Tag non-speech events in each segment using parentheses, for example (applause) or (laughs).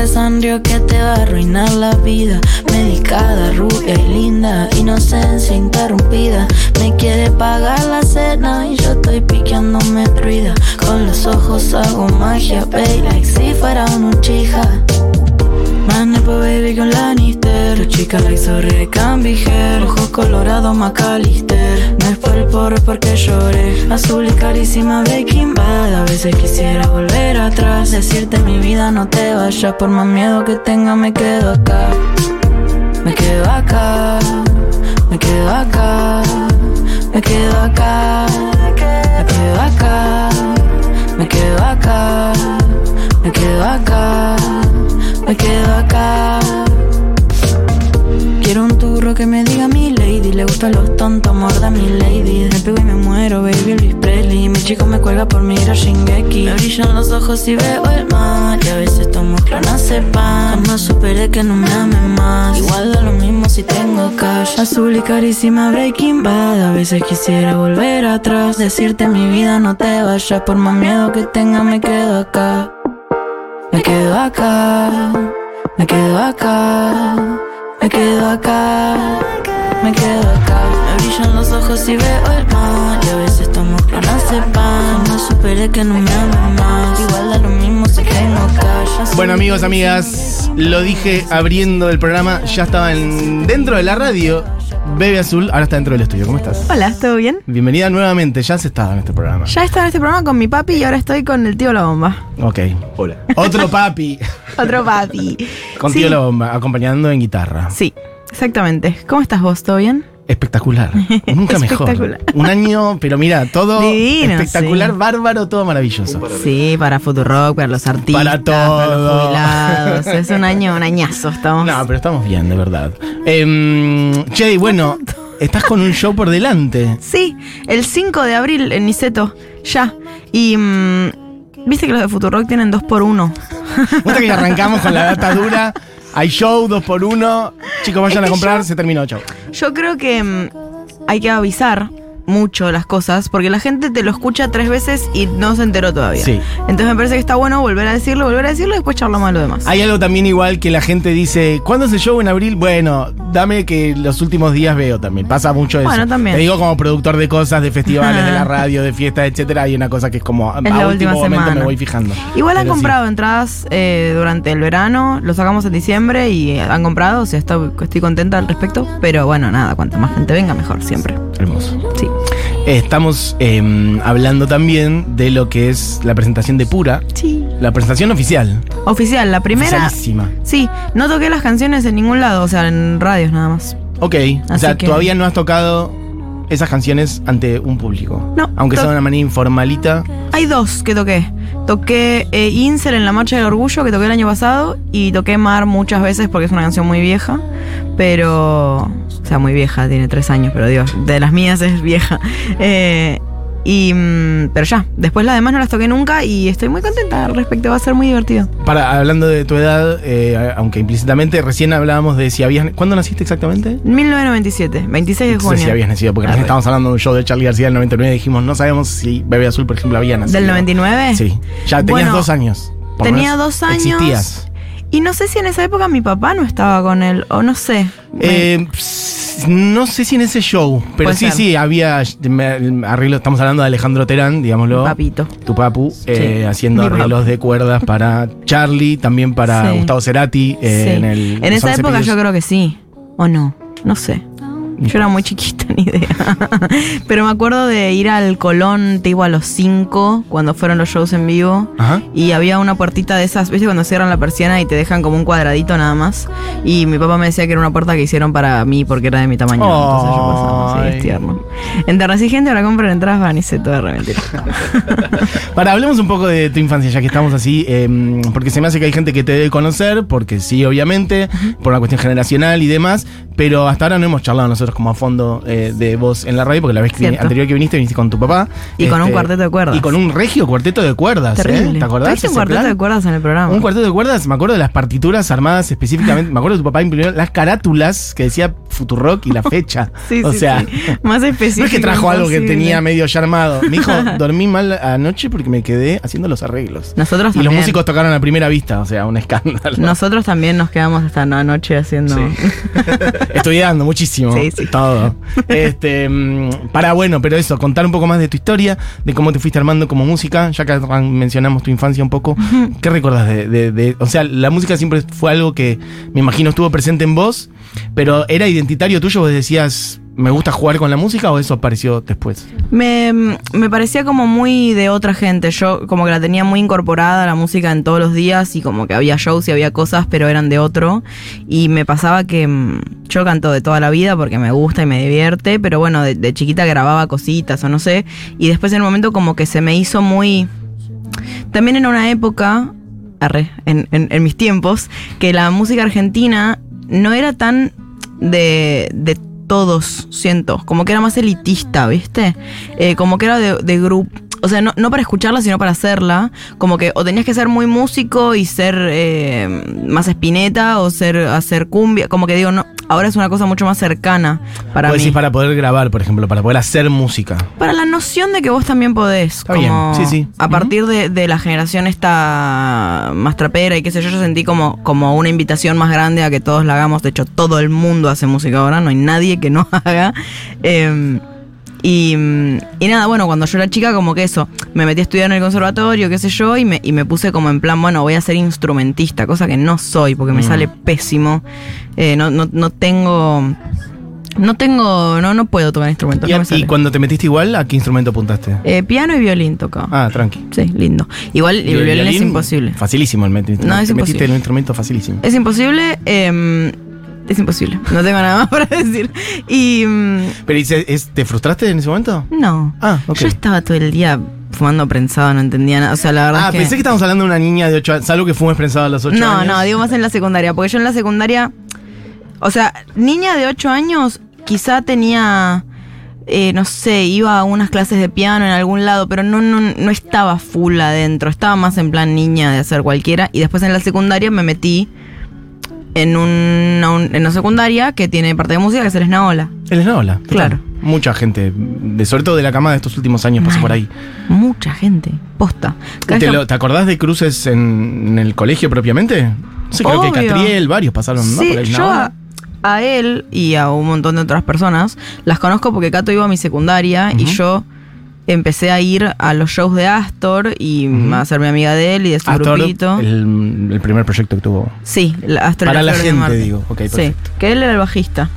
de que te va a arruinar la vida. Medicada, rubia y linda, inocencia interrumpida. Me quiere pagar la cena y yo estoy piqueándome truida. Con los ojos hago magia, baby, like si fuera un chija. Manepo baby con Lannister. Chica like sorry can be her Ojos colorados Macalister. No es por el porro porque lloré. Azul y carísima Breaking Bad A veces quisiera volver atrás. Decirte mi vida no te vayas. Por más miedo que tenga me quedo acá. Me quedo acá. Me quedo acá. Me quedo acá. Me quedo acá. Me quedo acá. Me quedo acá me quedo acá. Quiero un turro que me diga mi lady. Le gustan los tontos, morda mi lady. Me pego y me muero, baby Luis Presley. Mi chico me cuelga por mirar Shingeki. Me brillan los ojos y veo el mar. Y a veces tomo clonazepam. Jamás superé que no me ame más. Igual da lo mismo si tengo cash. Azul y carísima Breaking Bad. A veces quisiera volver atrás. Decirte mi vida no te vayas. Por más miedo que tenga, me quedo acá. Me quedo acá, me quedo acá, me quedo acá, me quedo acá. Me brillan los ojos y veo el mar. Y a veces tomo clonazepam. No superé que no me amo más. Igual lo Bueno, amigos, amigas, lo dije abriendo el programa, ya estaba en- dentro de la radio. Bebe Azul, ahora está dentro del estudio. ¿Cómo estás? Hola, ¿todo bien? Bienvenida nuevamente, ya has estado en este programa. Ya estaba en este programa con mi papi y ahora estoy con el tío La Bomba. Ok. Hola. Otro (laughs) papi. Otro papi. Con Sí. tío La Bomba, acompañando en guitarra. Sí, exactamente. ¿Cómo estás vos? ¿Todo bien? Espectacular. (laughs) Nunca mejor. Un año, pero mira, todo Divino, espectacular, sí. bárbaro, todo maravilloso. Sí, para Futurock, para los artistas, Para para, todo. los jubilados. Es un año, un añazo estamos. No, pero estamos bien, de verdad. Eh, che, bueno, (laughs) estás con un show por delante. Sí, el 5 de abril en Niceto, ya. Y mm, viste que los de Futurock tienen dos por uno. Gusta que arrancamos con la (laughs) data dura. Hay show, dos por uno. Chicos, vayan Es a comprar, yo- se terminó, chau. Yo creo que mm, hay que avisar mucho las cosas, porque la gente te lo escucha tres veces y no se enteró todavía. Sí. Entonces me parece que está bueno volver a decirlo, volver a decirlo y después charlamos de lo demás. Hay algo también igual que la gente dice, ¿cuándo es el show en abril? Bueno, dame que los últimos días veo también. Pasa mucho eso. Bueno, también. Te digo como productor de cosas, de festivales, de la (laughs) radio, de fiestas, etcétera. Hay una cosa que es como, a la último momento semana. me voy fijando. Igual han sí. comprado entradas eh, durante el verano, lo sacamos en diciembre y han comprado, o sea, estoy, estoy contenta al respecto. Pero bueno, nada, cuanto más gente venga, mejor, siempre. Hermoso. Sí. Estamos eh, hablando también de lo que es la presentación de Pura, Sí. la presentación oficial. Oficial, la primera. Oficialísima. Sí, no toqué las canciones en ningún lado, o sea, en radios nada más. Ok, o Así sea, que- todavía no has tocado esas canciones ante un público. No, Aunque sea de una manera informalita. Hay dos que toqué. Toqué eh, en la Marcha del Orgullo, que toqué el año pasado, y toqué Mar muchas veces porque es una canción muy vieja, pero... O sea, muy vieja, tiene tres años, pero Dios, de las mías es vieja. (laughs) Eh, y... mm, Pero ya, después las demás no las toqué nunca y estoy muy contenta al respecto, va a ser muy divertido. Para, hablando de tu edad, eh, aunque implícitamente, recién hablábamos de si habías. ¿Cuándo naciste exactamente? 1997, 26 de No sé junio. si habías nacido, porque recién estábamos hablando de un show de Charlie García del 99 y dijimos, no sabemos si Bebé Azul, por ejemplo, había nacido. ¿Del 99? Sí. Ya tenías Bueno, dos años. Tenía dos años. Existías. Y no sé si en esa época mi papá no estaba con él, o no sé. Eh, no sé si en ese show, pero sí, ser. sí, había me- arreglo, estamos hablando de Alejandro Terán, digámoslo. Papito. Tu papu, eh, haciendo mi arreglos papu. de cuerdas para Charlie, también para Sí. Gustavo Cerati. eh, Sí. En, el, En esa época yo creo que sí. ¿O no? No sé. Yo era muy chiquita, (laughs) ni idea. Pero me acuerdo de ir al Colón, te iba a los 5, cuando fueron los shows en vivo. Ajá. Y había una puertita de esas, ¿viste? Cuando cierran la persiana y te dejan como un cuadradito nada más. Y mi papá me decía que era una puerta que hicieron para mí porque era de mi tamaño. Entonces yo pasaba. Sí, es tierno. En Terrací Gente ahora compran entradas para Niceto de mentira. (laughs) Para, hablemos un poco de tu infancia, ya que estamos así, eh, porque se me hace que hay gente que te debe conocer, porque sí, obviamente, por una cuestión generacional y demás, pero hasta ahora no hemos charlado nosotros como a fondo eh, de vos en la radio, porque la vez que anterior que viniste, viniste con tu papá. este, Y con un cuarteto de cuerdas. Y con un regio cuarteto de cuerdas, ¿eh? Terrible. ¿Te acordás? ¿Tuviste un cuarteto plan? de cuerdas en el programa? Un cuarteto de cuerdas, me acuerdo de las partituras armadas específicamente, me acuerdo de tu papá imprimió las carátulas que decía Futurock y la fecha. (laughs) Sí, o sí, sea, sí. Más específico No es que trajo algo que tenía medio ya armado. Me dijo, (laughs) dormí mal anoche porque me quedé haciendo los arreglos. Nosotros Y los músicos tocaron a primera vista, o sea, un escándalo. Nosotros también nos quedamos hasta la noche haciendo. Sí. (laughs) Estudiando muchísimo. Sí, sí. Todo. Este, mm, para, bueno, pero eso, contar un poco más de tu historia, de cómo te fuiste armando como música, ya que mencionamos tu infancia un poco. ¿Qué recuerdas de, de- de- O sea, la música siempre fue algo que me imagino estuvo presente en vos, pero ¿era identitario tuyo? ¿Vos decías, me gusta jugar con la música o eso apareció después? Me, me parecía como muy de otra gente. Yo como que la tenía muy incorporada la música en todos los días y como que había shows y había cosas, pero eran de otro. Y me pasaba que mm, yo canto de toda la vida porque me gusta y me divierte, pero bueno, de, chiquita grababa cositas o no sé. Y después en un momento como que se me hizo muy... También en una época, arre, en, en- en mis tiempos, que la música argentina no era tan de, de todos, siento. Como que era más elitista, ¿viste? Eh, como que era de, de grupo. O sea, no, no para escucharla, sino para hacerla. Como que o tenías que ser muy músico y ser eh, más espineta o ser hacer cumbia. Como que digo, no, ahora es una cosa mucho más cercana para mí. decís para poder grabar, por ejemplo, para poder hacer música. Para la noción de que vos también podés. Está como bien, sí, sí. A partir de, de la generación esta más trapera y qué sé yo, yo sentí como, como una invitación más grande a que todos la hagamos. De hecho, todo el mundo hace música ahora, no hay nadie que no (laughs) haga. Eh, y, y nada, bueno, cuando yo era chica, como que eso, me metí a estudiar en el conservatorio, qué sé yo, y me, y me puse como en plan, bueno, voy a ser instrumentista, cosa que no soy, porque me Mm. sale pésimo. Eh, no, no, no tengo. No tengo. No, no puedo tocar instrumentos. Y, no me y sale. cuando te metiste igual, ¿a qué instrumento apuntaste? Eh, piano y violín tocaba. Ah, tranqui. Sí, lindo. Igual el violín, es imposible. Facilísimo el metro. No, es Te metiste imposible. en un instrumento facilísimo. Es imposible. eh, es imposible. No tengo nada más para (laughs) decir. Y. mm, Pero ¿y se- es- ¿te frustraste en ese momento? no. Ah, ok. Yo estaba todo el día fumando prensado, no entendía nada. O sea, la verdad Ah, es que. pensé que estábamos hablando de una niña de 8 años. Salvo que fumes prensado a los 8 no, años. no, digo más en la secundaria. Porque yo en la secundaria. O sea, niña de 8 años, quizá tenía. eh, no sé, iba a unas clases de piano en algún lado, pero no, no, no estaba full adentro. Estaba más en plan niña de hacer cualquiera. Y después en la secundaria me metí en una, un- en una secundaria que tiene parte de música, que es el Esnaola. El Esnaola. Claro. Mucha gente, de, sobre todo de la cama de estos últimos años, pasó por ahí. Mucha gente. Posta. ¿Te, lo- te acordás de cruces en, en el colegio propiamente? Sí, creo que. Catriel, varios pasaron, ¿no? Por el yo Esnaola. a, a él y a un montón de otras personas las conozco porque Cato iba a mi secundaria y yo empecé a ir a los shows de Astor y Ujú. a hacerme amiga de él y de su Astor, grupito. el, el primer proyecto que tuvo. Sí, la Astor Para la de gente, Marte. digo. Sí, que él era el bajista.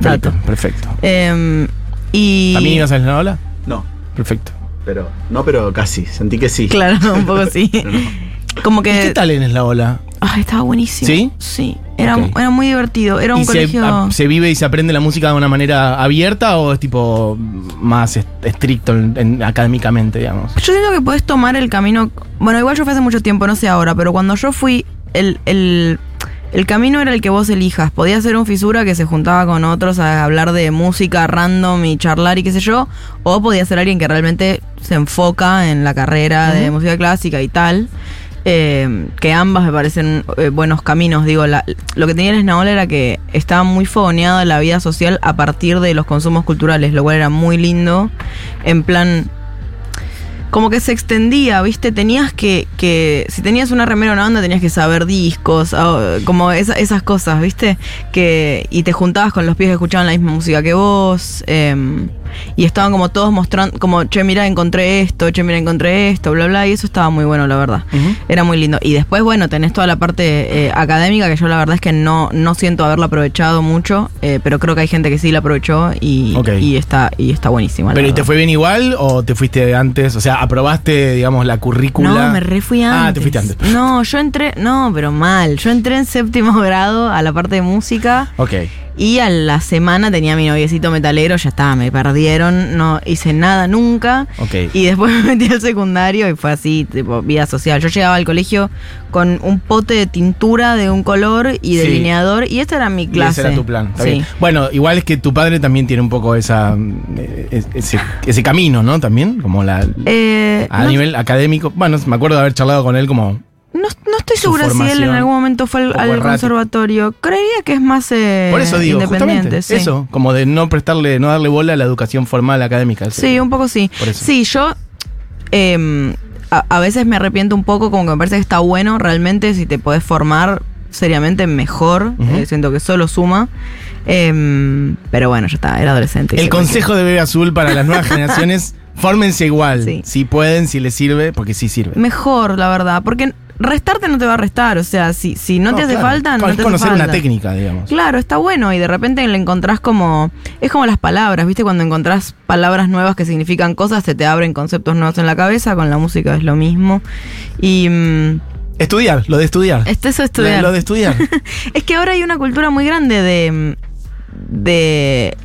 Perfecto. perfecto. Em, y ¿También ibas al Esnaola? No, Perfecto. pero no, pero casi. Sentí que sí. Claro, un poco (laughs) sí. No. Como ¿Y que... qué tal en Esnaola? Ay, estaba buenísimo. ¿Sí? Sí. Era, era muy divertido. Era un ¿Y se, colegio... a- se vive y se aprende la música de una manera abierta o es tipo más est- estricto en- en- académicamente, digamos? Yo siento que puedes tomar el camino. Bueno, igual yo fui hace mucho tiempo, no sé ahora, pero cuando yo fui, el, el, el camino era el que vos elijas. Podía ser un fisura que se juntaba con otros a hablar de música random y charlar y qué sé yo, o podía ser alguien que realmente se enfoca en la carrera de música clásica y tal. Eh, que ambas me parecen eh, buenos caminos. Digo, la- lo que tenía el Esnaola era que estaba muy fogoneada la vida social a partir de los consumos culturales, lo cual era muy lindo. En plan, como que se extendía, ¿viste? Tenías que, que si tenías una remera o una banda, tenías que saber discos, ah, como esa- esas cosas, ¿viste? Que, y te juntabas con los pies que escuchaban la misma música que vos, em, y estaban como todos mostrando, como, che, mira, encontré esto, che, mira, encontré esto, bla, bla, y eso estaba muy bueno, la verdad. Era muy lindo. Y después, bueno, tenés toda la parte eh, académica que yo la verdad es que no, no siento haberla aprovechado mucho, eh, pero creo que hay gente que sí la aprovechó y, está, y está buenísima. ¿Pero y te fue bien igual o te fuiste antes? O sea, ¿aprobaste, digamos, la currícula? No, me re fui antes. Ah, te fuiste antes. No, yo entré, no, pero mal. Yo entré en séptimo (laughs) grado a la parte de música Ok. Y a la semana tenía mi noviecito metalero, ya estaba, me perdieron, no hice nada nunca. Ok. Y después (laughs) me metí al secundario y fue así, tipo, vida social. Yo llegaba al colegio con un pote de tintura de un color y Sí. delineador y esta era mi Y clase. ese era tu plan. Está sí. bien. Bueno, igual es que tu padre también tiene un poco esa eh, es- ese, ese camino, ¿no? También, como la Eh, a no- nivel académico. Bueno, me acuerdo de haber charlado con él como No, no estoy segura si él en algún momento fue al, conservatorio. Creería que es más eh, Por eso digo, independiente. sí. eso, como de no prestarle, no darle bola a la educación formal académica. Sí, un poco sí. Sí, yo em, a, a veces me arrepiento un poco, como que me parece que está bueno realmente si te podés formar seriamente mejor. Eh, siento que solo suma. Em, pero bueno, ya está, era adolescente. El se consejo de Bebe Azul para las nuevas (laughs) generaciones, fórmense igual. Sí. Si pueden, si les sirve, porque sí sirve. Mejor, la verdad, porque restarte no te va a restar, o sea, si, si no, te hace claro. falta, no Es te hace conocer falta. una técnica, digamos. Claro, está bueno y de repente le encontrás como... Es como las palabras, ¿viste? Cuando encontrás palabras nuevas que significan cosas, se te abren conceptos nuevos en la cabeza, con la música es lo mismo. Y... mm, Estudiar, lo de estudiar. este eso estudiar. Lo de estudiar. (laughs) Es que ahora hay una cultura muy grande de. de.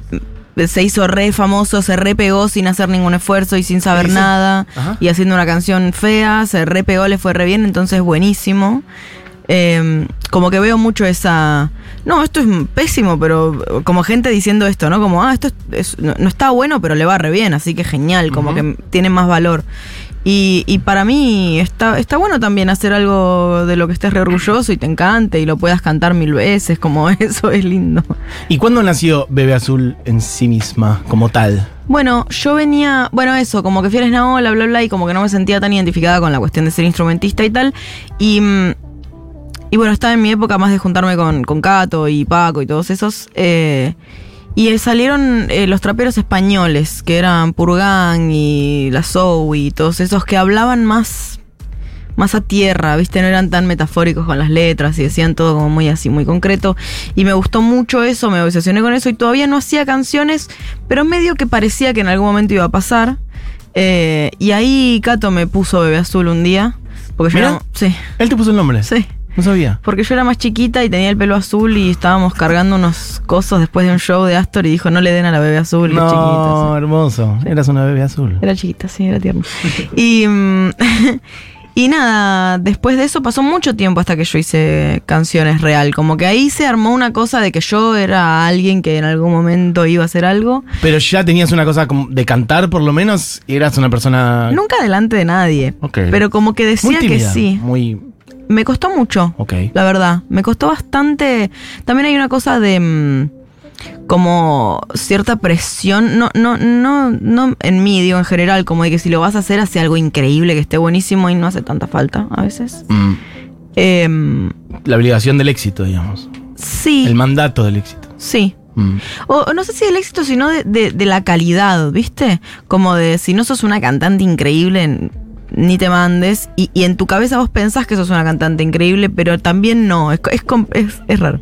Se hizo re famoso, se re pegó sin hacer ningún esfuerzo y sin saber nada. Ajá. Y haciendo una canción fea, se re pegó, le fue re bien, entonces buenísimo. Eh, como que veo mucho esa. No, esto es pésimo, pero como gente diciendo esto, ¿no? Como, ah, esto es- es- no, no está bueno, pero le va re bien, así que genial, como que tiene más valor. Y, y para mí está, está bueno también hacer algo de lo que estés re orgulloso y te encante y lo puedas cantar mil veces, como (laughs) eso es lindo. ¿Y cuándo nació Bebe Azul en sí misma, como tal? Bueno, yo venía, bueno, eso, como que fieres na bla, bla, bla, y como que no me sentía tan identificada con la cuestión de ser instrumentista y tal. Y, mm, y bueno, estaba en mi época más de juntarme con, con Cato y Paco y todos esos. eh, y eh, salieron eh, los traperos españoles, que eran Purgan y La Sou y todos esos que hablaban más, más a tierra, ¿viste? No eran tan metafóricos con las letras y decían todo como muy así, muy concreto. Y me gustó mucho eso, me obsesioné con eso y todavía no hacía canciones, pero medio que parecía que en algún momento iba a pasar. Eh, y ahí Cato me puso Bebé Azul un día. Porque yo era, sí, Él te puso el nombre. sí. No sabía. Porque yo era más chiquita y tenía el pelo azul y estábamos cargando unos cosos después de un show de Astor y dijo, no le den a la bebé azul, es chiquita. No, sí. hermoso. Eras una bebé azul. Era chiquita, sí, era tierna. (laughs) y, mm, (laughs) y nada, después de eso pasó mucho tiempo hasta que yo hice canciones real. Como que ahí se armó una cosa de que yo era alguien que en algún momento iba a hacer algo. Pero ya tenías una cosa de cantar, por lo menos. y Eras una persona. Nunca delante de nadie. Ok. Pero como que muy decía que sí. Muy. Me costó mucho. Ok. La verdad, me costó bastante. También hay una cosa de mm, como cierta presión, no, no, no, no en mí, digo en general, como de que si lo vas a hacer, hace algo increíble, que esté buenísimo y no hace tanta falta a veces. mm, Em, la obligación del éxito, digamos. sí, El mandato del éxito. sí. Mm. O, no sé si del éxito, sino de, de- de la calidad, ¿viste? Como de si no sos una cantante increíble, ni te mandes. Y, y en tu cabeza vos pensás que sos una cantante increíble, pero también no. Es, es, es- es raro.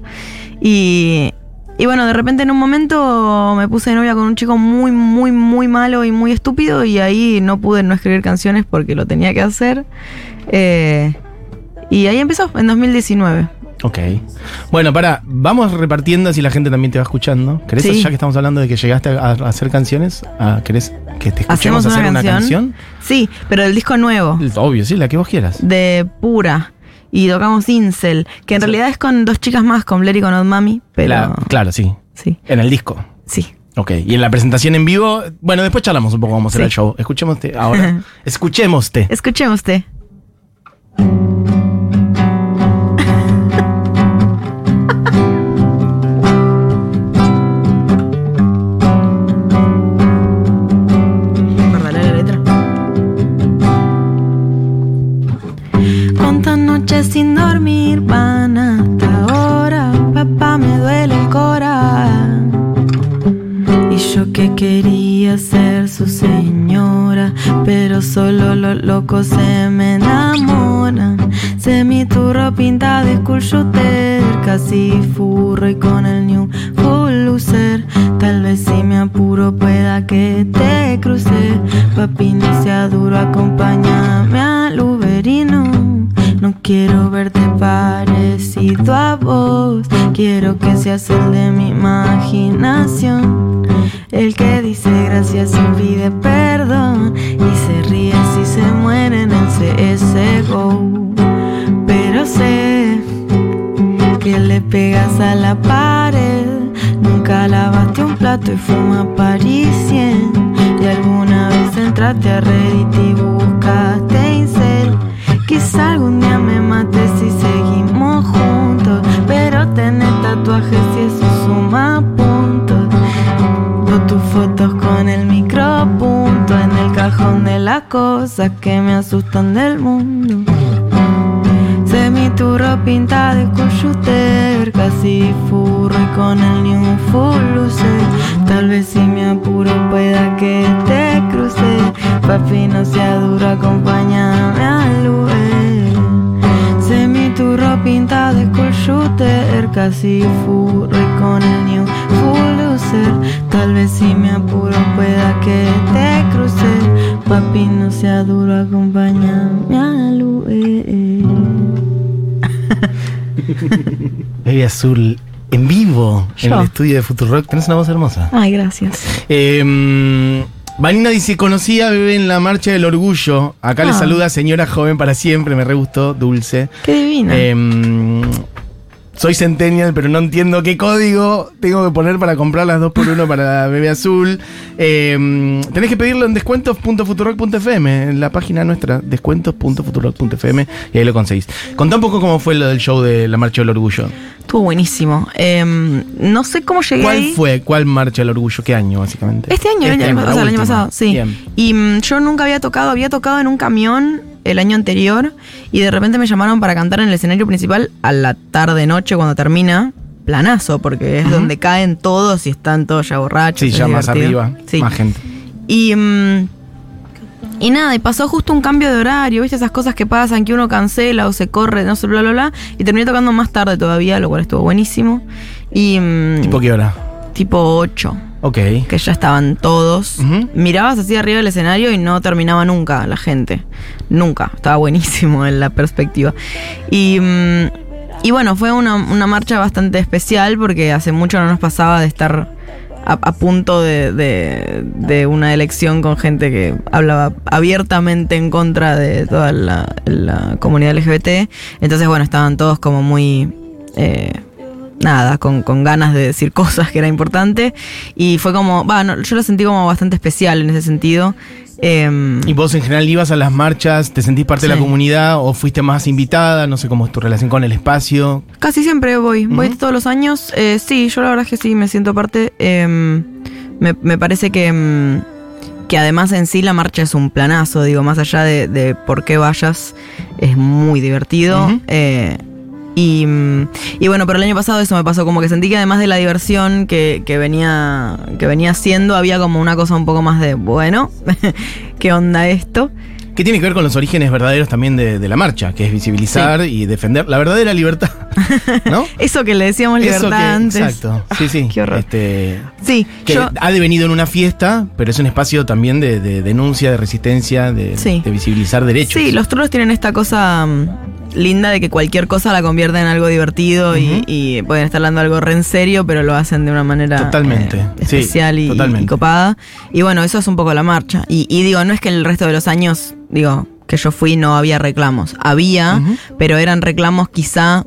Y, y bueno, de repente en un momento me puse de novia con un chico muy, muy, muy malo y muy estúpido. Y ahí no pude no escribir canciones porque lo tenía que hacer. Eh, y ahí empezó, en 2019. Ok. Bueno, para, vamos repartiendo así la gente también te va escuchando. ¿Querés, Sí. ya que estamos hablando de que llegaste a, a hacer canciones, a- ¿querés que te escuchemos ¿Hacemos una hacer una canción? Sí, pero el disco nuevo. Obvio, sí, la que vos quieras. de Pura y tocamos Incel, que en realidad es con dos chicas más, con Blair y con Odd Mami, pero La- claro, sí. sí, En el disco. sí. Ok. Y en la presentación en vivo, bueno, después charlamos un poco cómo será Sí. el show. Escuchémoste ahora. (laughs) Escuchémoste. Escuchemos que quería ser su señora, pero solo los locos se me enamoran. Se mi turro pinta de cool shooter, casi furro y con el new full. Tal vez si me apuro pueda que te cruce. Papi, no sea duro, acompáñame al Uberino. No quiero verte parecido a vos. Quiero que seas el de mi imaginación. El que dice gracias y pide perdón y se ríe si se muere en el CSGO. Pero sé que le pegas a la pared, nunca lavaste un plato y fuma parisien. Y alguna vez entraste a Reddit y buscaste Incel. Quizá algún día me mates si seguimos juntos, pero tenés tatuajes y eso suma fotos con el micropunto en el cajón de las cosas que me asustan del mundo. Semiturro pintado con shooter, casi furro y con el new full luce. Tal vez si me apuro pueda que te cruce. Papi, no sea duro, acompáñame al lugar. De coyuter, casi furro y con el new full luce. Tal vez si me apuro pueda que te cruce. Papi, no sea duro, acompáñame al lugar. (laughs) Baby Azul en vivo en el estudio de Futurock. Tenés una voz hermosa. Ay, gracias. Eh, Vanina dice, conocía Bebé en la Marcha del Orgullo. Acá le Ah. saluda señora joven para siempre, me re gustó, dulce. Qué divina. Eh, soy centennial, pero no entiendo qué código tengo que poner para comprar las 2x1 para Bebé Azul. Eh, tenés que pedirlo en descuentos.futurock.fm, en la página nuestra, descuentos.futurock.fm, y ahí lo conseguís. Contá un poco cómo fue lo del show de la Marcha del Orgullo. Estuvo buenísimo. Em, no sé cómo llegué ¿Cuál ahí. fue? ¿Cuál Marcha del Orgullo? ¿Qué año, básicamente? Este año, el Este año, o la sea, el año pasado, sí. Bien. Y mm, yo nunca había tocado, había tocado en un camión el año anterior y de repente me llamaron para cantar en el escenario principal a la tarde-noche cuando termina. Planazo, porque es donde caen todos y están todos ya borrachos. Sí, ya más arriba, Sí. más gente. Y, mm, y nada, y pasó justo un cambio de horario, ¿viste? Esas cosas que pasan, que uno cancela o se corre, no sé, bla, bla, bla. Y terminé tocando más tarde todavía, lo cual estuvo buenísimo. Y. mm, ¿Tipo qué hora? tipo 8, Ok. que ya estaban todos. Mirabas así arriba del escenario y no terminaba nunca la gente. Nunca. Estaba buenísimo en la perspectiva. Y. mm, y bueno, fue una, una marcha bastante especial porque hace mucho no nos pasaba de estar a, a punto de, de- de una elección con gente que hablaba abiertamente en contra de toda la, la comunidad LGBT. Entonces, bueno, estaban todos como muy... eh, nada, con, con ganas de decir (laughs) cosas que era importante. Y fue como, va, no, yo lo sentí como bastante especial en ese sentido. Em, ¿Y vos en general ibas a las marchas, te sentís parte de la comunidad o fuiste más invitada? No sé cómo es tu relación con el espacio. Casi siempre voy, voy todos los años. Eh, sí, yo la verdad es que sí, me siento parte. Eh, me, me parece que, mm, que además en sí la marcha es un planazo, digo, más allá de, de por qué vayas, es muy divertido. Eh, y, y bueno, pero el año pasado eso me pasó, como que sentí que además de la diversión que, que venía, que venía haciendo, había como una cosa un poco más de, bueno, (laughs) ¿qué onda esto? ¿Qué tiene que ver con los orígenes verdaderos también de, de la marcha? Que es visibilizar y defender la verdadera libertad. (laughs) ¿No? Eso que le decíamos libertad que- antes. Exacto. Sí, sí. (laughs) Qué horror. Este, Sí, que yo... ha devenido en una fiesta, pero es un espacio también de, de denuncia, de resistencia, de, Sí. de visibilizar derechos. Sí, los trolls tienen esta cosa mm, linda de que cualquier cosa la convierte en algo divertido y- pueden estar hablando algo re en serio, pero lo hacen de una manera Totalmente, eh, sí, especial y, totalmente. y copada. Y bueno, eso es un poco la marcha. Y, y digo, no es que el resto de los años, digo, que yo fui no había reclamos. Había, pero eran reclamos quizá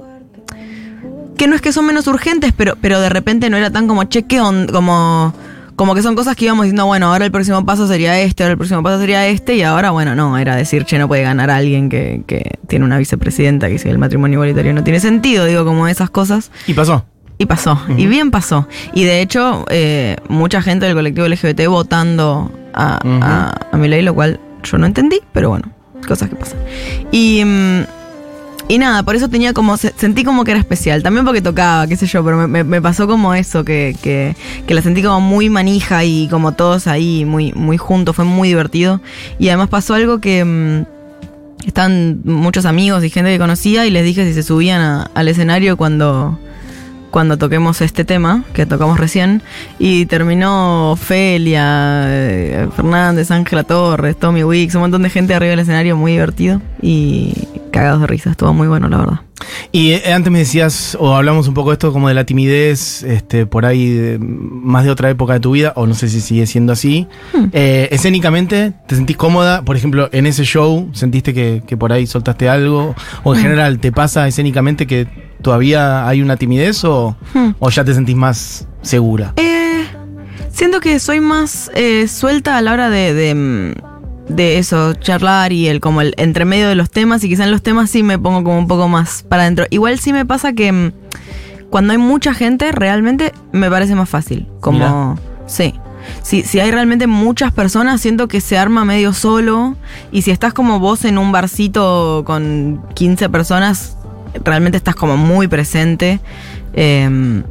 que no es que son menos urgentes, pero, pero de repente no era tan como cheque como, como que son cosas que íbamos diciendo, bueno, ahora el próximo paso sería este, ahora el próximo paso sería este, y ahora, bueno, no, era decir, che, no puede ganar alguien que, que tiene una vicepresidenta, que si el matrimonio igualitario no tiene sentido, digo, como esas cosas. Y pasó. Y pasó, y bien pasó. Y de hecho, eh, mucha gente del colectivo LGBT votando a, a, a mi ley, lo cual yo no entendí, pero bueno, cosas que pasan. Y, mm, y nada, por eso tenía como, se- sentí como que era especial. También porque tocaba, qué sé yo, pero me, pasó como eso, que, que, que la sentí como muy manija y como todos ahí, muy, muy juntos, fue muy divertido. Y además pasó algo que... mm, están muchos amigos y gente que conocía y les dije si se subían al escenario cuando, cuando toquemos este tema, que tocamos recién, y terminó Felia, eh, Fernández, Ángela Torres, Tommy Wicks, un montón de gente arriba del escenario, muy divertido y cagados de risa, estuvo muy bueno, la verdad. Y eh, antes me decías, o hablamos un poco de esto como de la timidez, este, por ahí, de- más de otra época de tu vida, o no sé si sigue siendo así. Hmm. Eh, escénicamente, ¿te sentís cómoda? Por ejemplo, en ese show, ¿sentiste que, que por ahí soltaste algo? ¿O Hmm. en general, te pasa escénicamente que todavía hay una timidez o, Hmm. o ya te sentís más segura? Eh, siento que soy más eh, suelta a la hora de, de, mm, de eso, charlar y el como el entre medio de los temas y quizá en los temas sí me pongo como un poco más para adentro. Igual sí me pasa que mm, cuando hay mucha gente realmente me parece más fácil. Como, sí. si, si hay realmente muchas personas, siento que se arma medio solo. Y si estás como vos en un barcito con 15 personas, realmente estás como muy presente. Eh,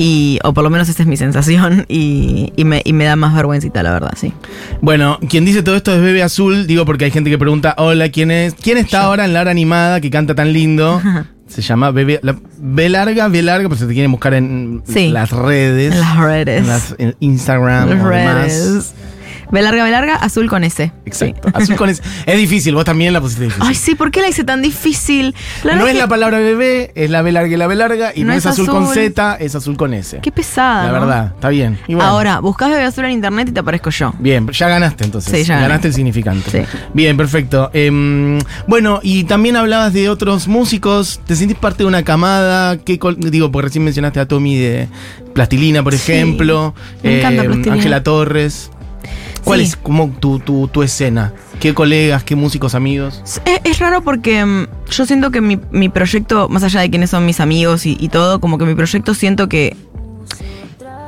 y, o por lo menos esa es mi sensación. Y, y me, y me da más vergüencita, la verdad, sí. Bueno, quien dice todo esto es Bebe Azul, digo porque hay gente que pregunta, hola, ¿quién es? ¿Quién está ahora en la hora animada que canta tan lindo? (laughs) Se llama Bebe, la- B larga, B larga, pues se te quieren buscar en Sí. las redes. En las redes. En las- en Instagram Las demás. B larga, B larga, azul con S. Exacto. Azul con ese- Es difícil, vos también la pusiste difícil. Ay, sí, ¿por qué la hice tan difícil? La no es que- la palabra bebé, es la B larga y la B larga, y no, es, azul, con Z, es azul con S. Qué pesada. la ¿no? verdad, está bien. Y bueno, Ahora, buscás bebé azul en internet y te aparezco yo. Bien, ya ganaste entonces. Sí, ya gané. ganaste el significante. Sí. Bien, perfecto. Em, bueno, y también hablabas de otros músicos. ¿Te sentís parte de una camada? ¿Qué digo, porque recién mencionaste a Tommy de Plastilina, por ejemplo. me encanta Em, Plastilina. Ángela Torres. ¿Cuál Sí. es como tu, tu, tu escena? ¿Qué colegas, qué músicos, amigos? Es, es raro porque mm, yo siento que mi, mi proyecto, más allá de quiénes son mis amigos y, y todo, como que mi proyecto siento que.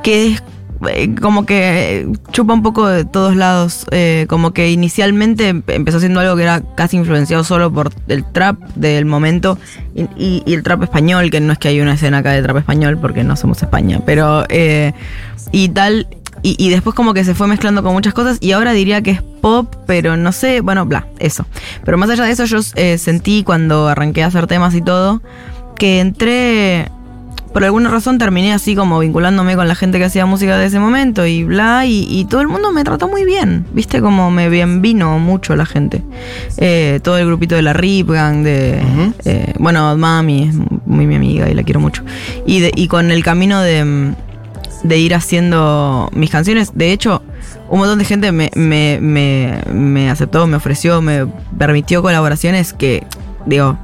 que es. eh, Como que eh, chupa un poco de todos lados. eh, como que inicialmente em- empezó siendo algo que era casi influenciado solo por el trap del momento y, y- y el trap español, que no es que hay una escena acá de trap español porque no somos España, pero. eh, y tal. Y, y después como que se fue mezclando con muchas cosas y ahora diría que es pop, pero no sé, bueno, bla, eso. Pero más allá de eso yo eh, sentí cuando arranqué a hacer temas y todo, que entré, por alguna razón terminé así como vinculándome con la gente que hacía música de ese momento y bla, y, y todo el mundo me trató muy bien, viste como me bien vino mucho la gente. Eh, todo el grupito de la Rip Gang, de, eh, bueno, Mami es muy mi amiga y la quiero mucho. Y, de- y con el camino de, mm, de ir haciendo mis canciones, de hecho, un montón de gente me, me, me, me aceptó, me ofreció, me permitió colaboraciones que, digo,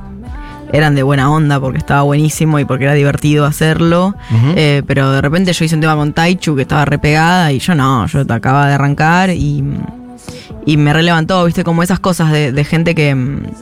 eran de buena onda porque estaba buenísimo y porque era divertido hacerlo. Eh, pero de repente yo hice un tema con Taichu que estaba repegada y yo no, yo acababa de arrancar y, y me relevantó, viste, como esas cosas de, de gente que,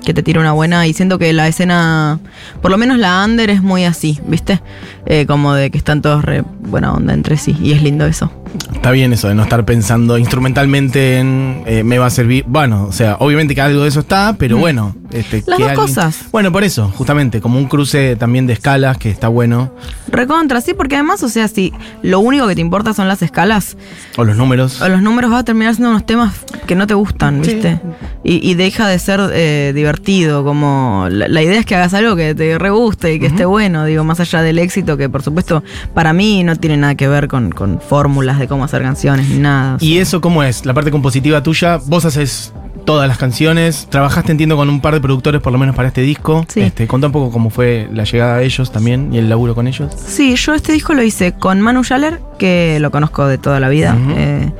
que te tira una buena y siento que la escena, por lo menos la under es muy así, viste, Eh, como de que están todos re buena onda entre sí y es lindo eso. Está bien eso de no estar pensando instrumentalmente en eh, me va a servir. Bueno, o sea, obviamente que algo de eso está, pero bueno. Este, Mm. Las que dos cosas. Bueno, por eso, justamente, como un cruce también de escalas que está bueno. Recontra, sí, porque además, o sea, si lo único que te importa son las escalas, O los números. o los números vas a terminar siendo unos temas que no te gustan, Sí. ¿viste? Y, y deja de ser eh, divertido, como la, la idea es que hagas algo que te re guste y que esté bueno, digo, más allá del éxito, que por supuesto para mí no tiene nada que ver con, con fórmulas de cómo hacer canciones ni nada. o sea. ¿Y eso cómo es? La parte compositiva tuya, vos haces todas las canciones, trabajaste entiendo con un par de productores por lo menos para este disco. Sí. Este, contá un poco cómo fue la llegada de ellos también y el laburo con ellos. Sí, yo este disco lo hice con Manu Schaller, que lo conozco de toda la vida, eh,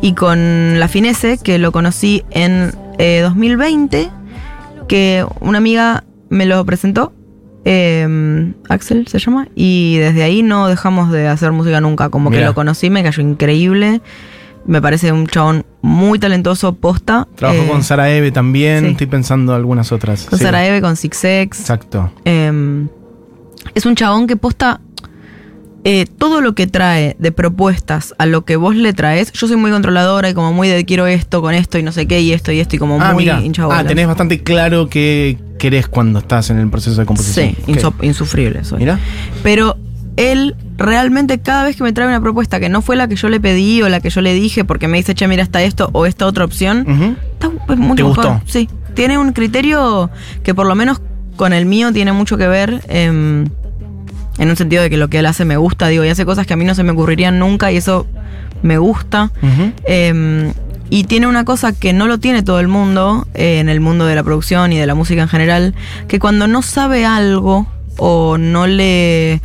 y con La Finese, que lo conocí en eh, 2020, que una amiga me lo presentó, eh, Axel se llama, y desde ahí no dejamos de hacer música nunca, como que lo conocí, me cayó increíble, me parece un chabón muy talentoso, posta. Trabajó eh, con Sara Eve también, sí. estoy pensando algunas otras. con Sí. Sara Eve, con Six X. Exacto. Eh, es un chabón que posta eh, todo lo que trae de propuestas a lo que vos le traes. Yo soy muy controladora y como muy de quiero esto con esto y no sé qué y esto y esto y como Ah, muy hincha Ah, tenés bastante claro qué querés cuando estás en el proceso de composición. Sí, insufrible soy. Mira. Pero él realmente cada vez que me trae una propuesta que no fue la que yo le pedí o la que yo le dije porque me dice, che, mira, está esto o esta otra opción. Está es mucho ¿Te mejor. gustó? Sí. Tiene un criterio que por lo menos con el mío tiene mucho que ver. em, en un sentido de que lo que él hace me gusta, digo, y hace cosas que a mí no se me ocurrirían nunca y eso me gusta. Y tiene una cosa que no lo tiene todo el mundo, eh, en el mundo de la producción y de la música en general, que cuando no sabe algo o no le...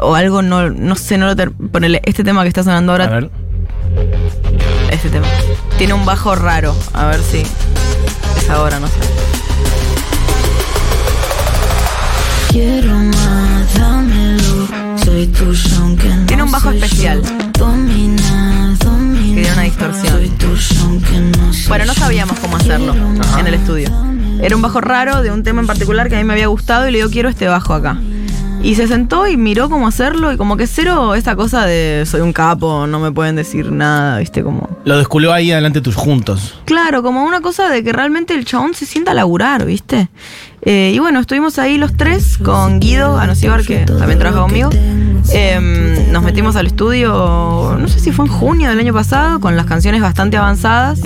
o algo no, no sé, no lo... ter- Ponele, este tema que está sonando A ahora, ver. este tema, tiene un bajo raro, a ver si es ahora, no sé. Quiero más, dámelo. Soy tuyo aunque no Tiene un bajo especial. yo. Domina, domina. Que tiene una distorsión. Sabíamos cómo hacerlo Ajá. en el estudio. Era un bajo raro de un tema en particular que a mí me había gustado y le digo, quiero este bajo acá. Y se sentó y miró cómo hacerlo y como que cero esa cosa de soy un capo, no me pueden decir nada, viste, como... Lo desculió ahí adelante tus juntos. Claro, como una cosa de que realmente el chabón se sienta a laburar, ¿viste? Eh, y bueno, estuvimos ahí los tres con Guido Anosibar, que también trabaja conmigo. Em, nos metimos al estudio, no sé si fue en junio del año pasado, con las canciones bastante avanzadas,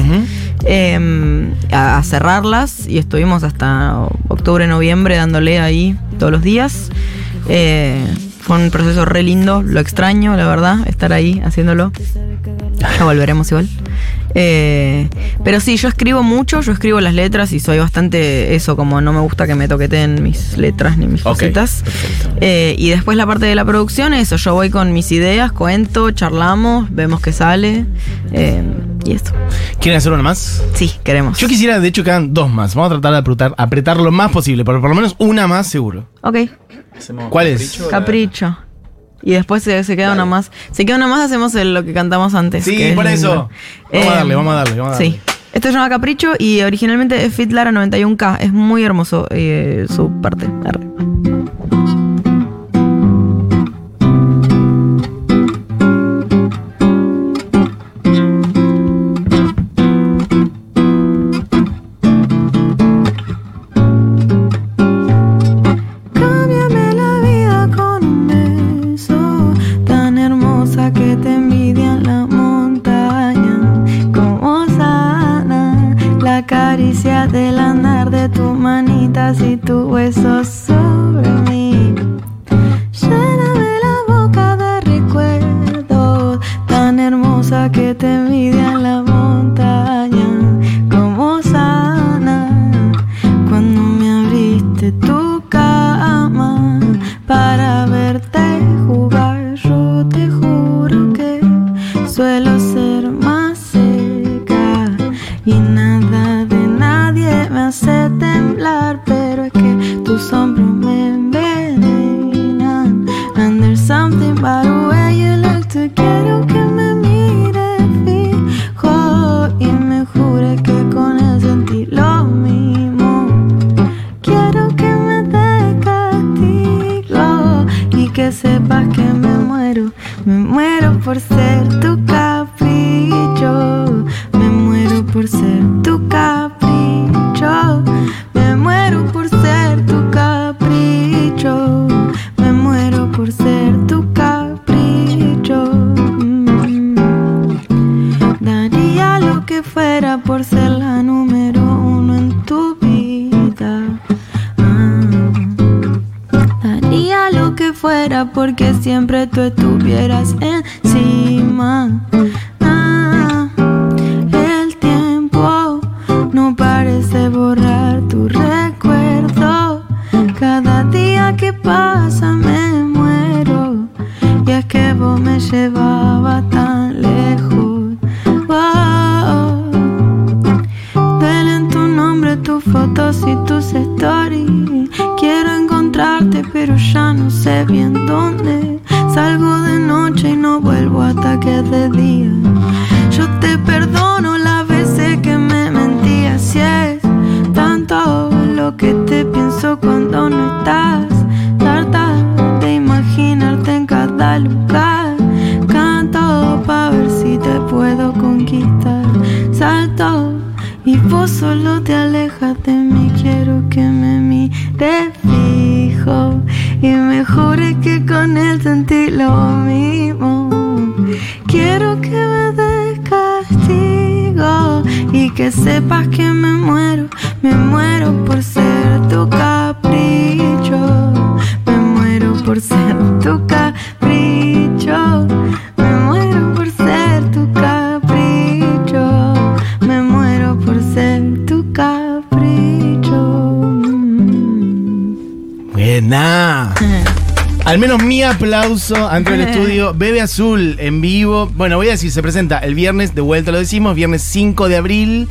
em, a, a cerrarlas y estuvimos hasta octubre, noviembre dándole ahí todos los días. Eh, fue un proceso re lindo, lo extraño, la verdad, estar ahí haciéndolo. Ya volveremos igual. Eh, pero sí, yo escribo mucho, yo escribo las letras y soy bastante eso, como no me gusta que me toqueten mis letras ni mis cositas. Eh, y después la parte de la producción, eso, yo voy con mis ideas, cuento, charlamos, vemos qué sale. eh, y eso. ¿Quieren hacer una más? Sí, queremos. Yo quisiera, de hecho, quedan dos más. Vamos a tratar de apretar, apretar lo más posible, pero por lo menos una más seguro. Ok, Hacemos ¿Cuál es? capricho, capricho. Y después se, se queda Dale. una más. Se queda una más, hacemos el- lo que cantamos antes. Sí, que es por eso. lindo. Vamos a Eh, darle, vamos a darle, vamos a darle. Sí. Esto se llama Capricho y originalmente es Fit Lara 91K. Es muy hermoso eh, su parte. Arre. Siempre tú estuvieras me muero por ser tu capricho, me muero por ser tu capricho, me muero por ser tu capricho, me muero por ser tu capricho. Buena. (laughs) Al menos mi aplauso ante el estudio. Bebe Azul en vivo. Bueno, voy a decir, se presenta el viernes, de vuelta lo decimos, viernes 5 de abril.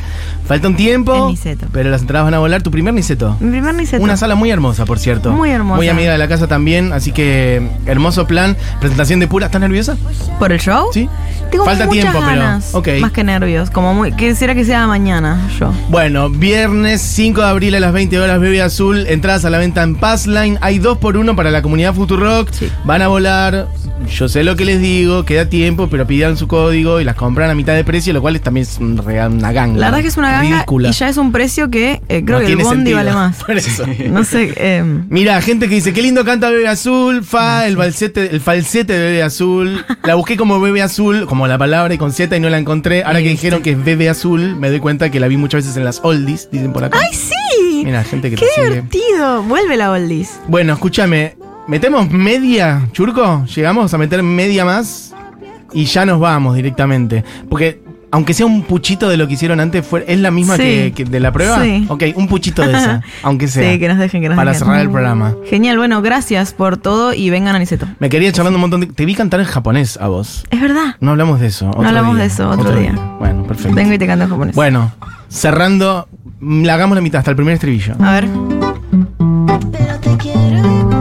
Falta un tiempo. Pero las entradas van a volar. Tu primer Niceto. Mi primer Niceto. Una sala muy hermosa, por cierto. Muy hermosa. Muy amiga de la casa también, así que hermoso plan. Presentación de pura. ¿Estás nerviosa? ¿Por el show? Sí. Tengo Falta muchas tiempo, pero-. Más que nervios. Como muy. Quisiera que sea mañana yo. Bueno, viernes 5 de abril a las 20 horas, Bebe Azul. Entradas a la venta en Passline. Hay dos por uno para la comunidad Futurock. Sí. Van a volar. Yo sé lo que les digo, queda tiempo, pero pidan su código y las compran a mitad de precio, lo cual es- también es un real- una ganga. La verdad que es una ganga ridícula. y ya es un precio que eh, creo No que el bondi sentido. vale más. (laughs) Por eso. No sé. eh, Mira, gente que dice, qué lindo canta Bebe Azul, fa, el falsete, el falsete de Bebe Azul. La busqué como Bebe Azul, como la palabra y con Z y no la encontré. Ahora que dijeron que es Bebe Azul, me doy cuenta que la vi muchas veces en las oldies, dicen por acá. ¡Ay, sí! Mira, gente que ¡Qué te sigue. divertido! Vuelve la oldies. Bueno, escúchame, ¿metemos media, Churco? ¿Llegamos a meter media más? Y ya nos vamos directamente. Porque, aunque sea un puchito de lo que hicieron antes, fue, ¿es la misma Sí. que, que de la prueba? Sí. Ok, un puchito de esa, (laughs) aunque sea. Sí, que nos dejen, que nos Para dejen. cerrar el programa. Genial, bueno, gracias por todo y vengan a Niceto. Me quería charlando un montón de... Te vi cantar en japonés a vos. Es verdad. No hablamos de eso. otro hablamos día, de eso, otro día. Bueno, perfecto. Vengo y te canto en japonés. Bueno, cerrando, mm, la hagamos la mitad, hasta el primer estribillo. A ver. Pero te quiero.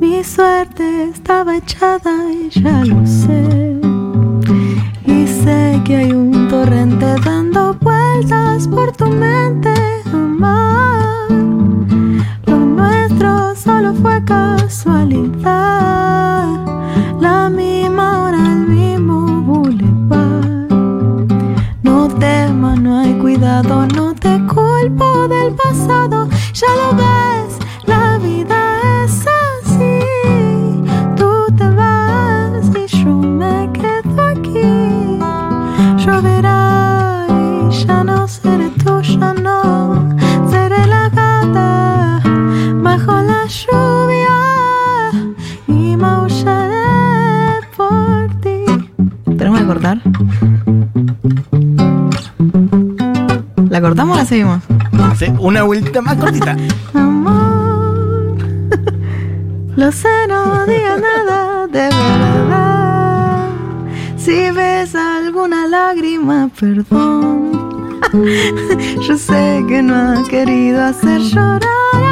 Mi suerte estaba echada y ya lo sé. Y sé que hay un torrente dando vueltas por tu mente, amor. Lo nuestro solo fue casualidad. La misma hora, el mismo boulevard. No temas, no hay cuidado, no te culpo del pasado. Ya lo ves, ¿La cortamos o la seguimos? Hace Una vueltita más cortita. Amor, (laughs) lo sé, no digas nada de verdad. Si ves alguna lágrima, perdón. (laughs) Yo sé que no ha querido hacer llorar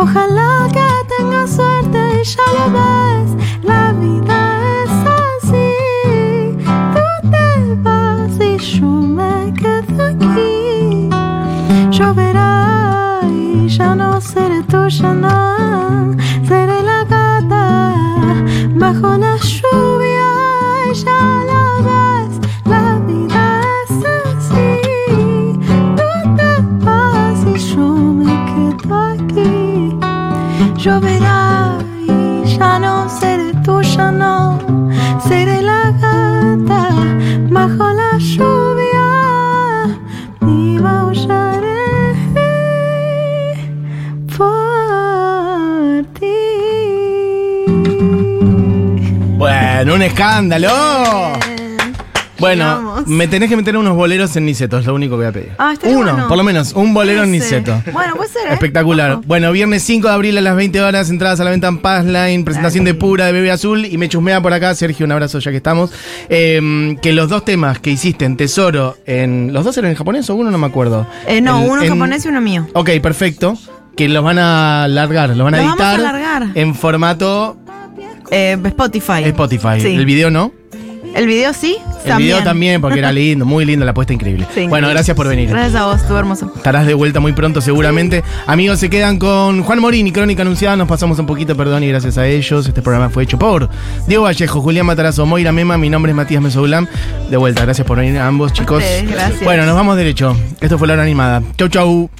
ojalá que tengas suerte y ya lo Lloverá y ya no seré tuya, no. Seré la gata bajo la lluvia y maullaré por ti. Bueno, un escándalo. Bueno, me tenés que meter unos boleros en Niceto, es lo único que voy a pedir. Ah, Uno, bueno. por lo menos, un bolero en. Niceto. Bueno, puede ser, ¿eh? Espectacular. Ojo. Bueno, viernes 5 de abril a las 20 horas, entradas a la venta en Passline, presentación de pura de Bebe Azul y me chusmea por acá, Sergio, un abrazo ya que estamos. Eh, que los dos temas que hiciste en Tesoro, en ¿los dos eran en japonés o uno no me acuerdo? Eh, no, uno en- japonés y uno mío. Ok, perfecto. Que los van a largar, los van a Los vamos a editar largar. en formato Eh, Spotify. Spotify. Sí. El video no. El video sí. El video también, porque era lindo, muy lindo, la puesta increíble. Sí. Bueno, gracias por venir. Gracias a vos, estuvo hermoso. Estarás de vuelta muy pronto seguramente. Amigos, se quedan con Juan Morín y Crónica Anunciada. Nos pasamos un poquito, perdón, y gracias a ellos. Este programa fue hecho por Diego Vallejo, Julián Matarazo, Moira Mema. Mi nombre es Matías Mesoulam. De vuelta, gracias por venir a ambos, chicos. ustedes, gracias. Bueno, nos vamos derecho. Esto fue la hora animada. Chau, chau.